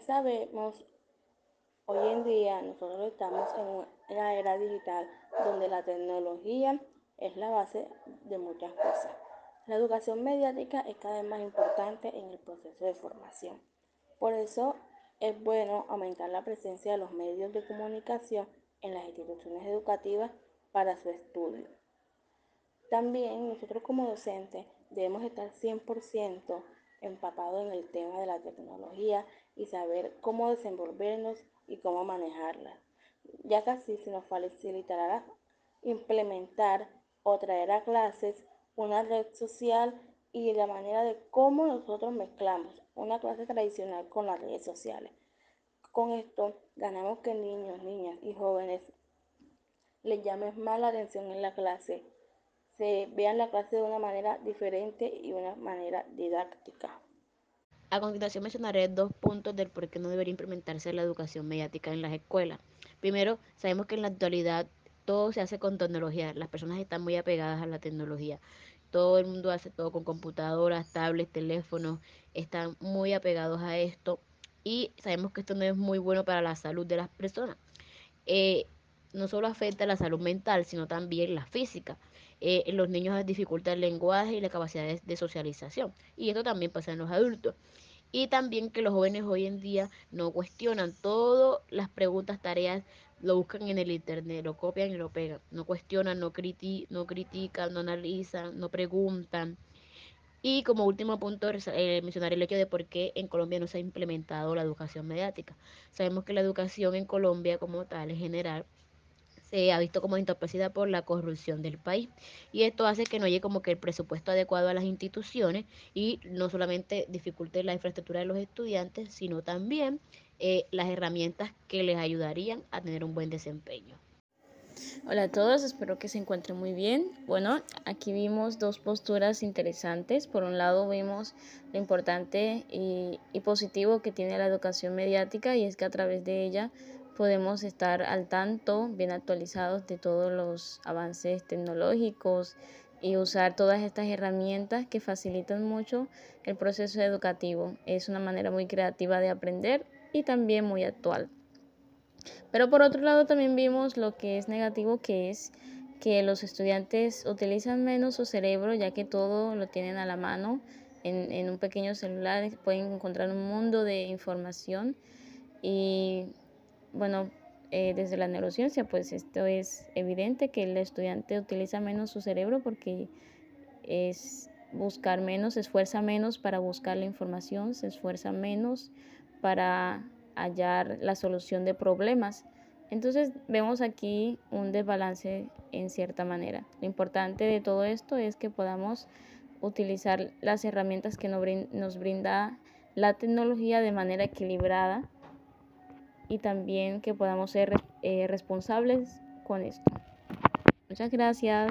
sabemos, hoy en día nosotros estamos en una era digital donde la tecnología es la base de muchas cosas. La educación mediática es cada vez más importante en el proceso de formación. Por eso es bueno aumentar la presencia de los medios de comunicación en las instituciones educativas para su estudio. También nosotros como docentes debemos estar 100% empapados en el tema de la tecnología y saber cómo desenvolvernos y cómo manejarla, ya que así se nos facilitará implementar o traer a clases una red social y la manera de cómo nosotros mezclamos una clase tradicional con las redes sociales. Con esto ganamos que niños, niñas y jóvenes les llamen más la atención en la clase, se vean la clase de una manera diferente y una manera didáctica. A continuación mencionaré dos puntos del por qué no debería implementarse la educación mediática en las escuelas. Primero, sabemos que en la actualidad todo se hace con tecnología, las personas están muy apegadas a la tecnología. Todo el mundo hace todo con computadoras, tablets, teléfonos, están muy apegados a esto y sabemos que esto no es muy bueno para la salud de las personas. Eh, no solo afecta la salud mental, sino también la física. Eh, los niños dificulta el lenguaje y la capacidad de, socialización. Y esto también pasa en los adultos. Y también que los jóvenes hoy en día no cuestionan todas las preguntas, tareas, lo buscan en el internet, lo copian y lo pegan. No cuestionan, no, no critican, no analizan, no preguntan. Y como último punto, eh, mencionar el hecho de por qué en Colombia no se ha implementado la educación mediática. Sabemos que la educación en Colombia como tal, en general, se ha visto como entorpecida por la corrupción del país. Y esto hace que no llegue como que el presupuesto adecuado a las instituciones y no solamente dificulte la infraestructura de los estudiantes, sino también eh, las herramientas que les ayudarían a tener un buen desempeño. Hola a todos, espero que se encuentren muy bien. Bueno, aquí vimos dos posturas interesantes. Por un lado vimos lo importante y, positivo que tiene la educación mediática y es que a través de ella podemos estar al tanto, bien actualizados de todos los avances tecnológicos y usar todas estas herramientas que facilitan mucho el proceso educativo. Es una manera muy creativa de aprender y también muy actual. Pero por otro lado también vimos lo que es negativo, que es que los estudiantes utilizan menos su cerebro, ya que todo lo tienen a la mano. En, un pequeño celular pueden encontrar un mundo de información y bueno, eh, desde la neurociencia, pues esto es evidente que el estudiante utiliza menos su cerebro porque es buscar menos, se esfuerza menos para buscar la información, se esfuerza menos para hallar la solución de problemas. Entonces vemos aquí un desbalance en cierta manera. Lo importante de todo esto es que podamos utilizar las herramientas que nos brinda la tecnología de manera equilibrada y también que podamos ser eh, responsables con esto. Muchas gracias.